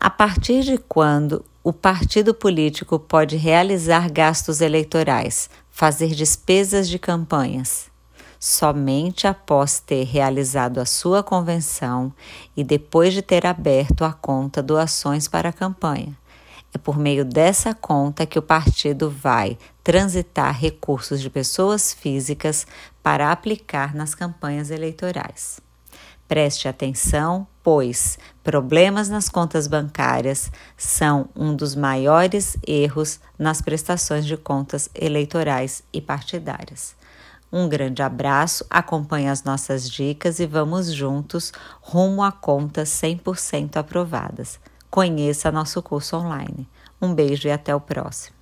A partir de quando o partido político pode realizar gastos eleitorais, fazer despesas de campanhas? Somente após ter realizado a sua convenção e depois de ter aberto a conta doações para a campanha. É por meio dessa conta que o partido vai transitar recursos de pessoas físicas para aplicar nas campanhas eleitorais. Preste atenção, pois problemas nas contas bancárias são um dos maiores erros nas prestações de contas eleitorais e partidárias. Um grande abraço, acompanhe as nossas dicas e vamos juntos rumo a contas 100% aprovadas. Conheça nosso curso online. Um beijo e até o próximo.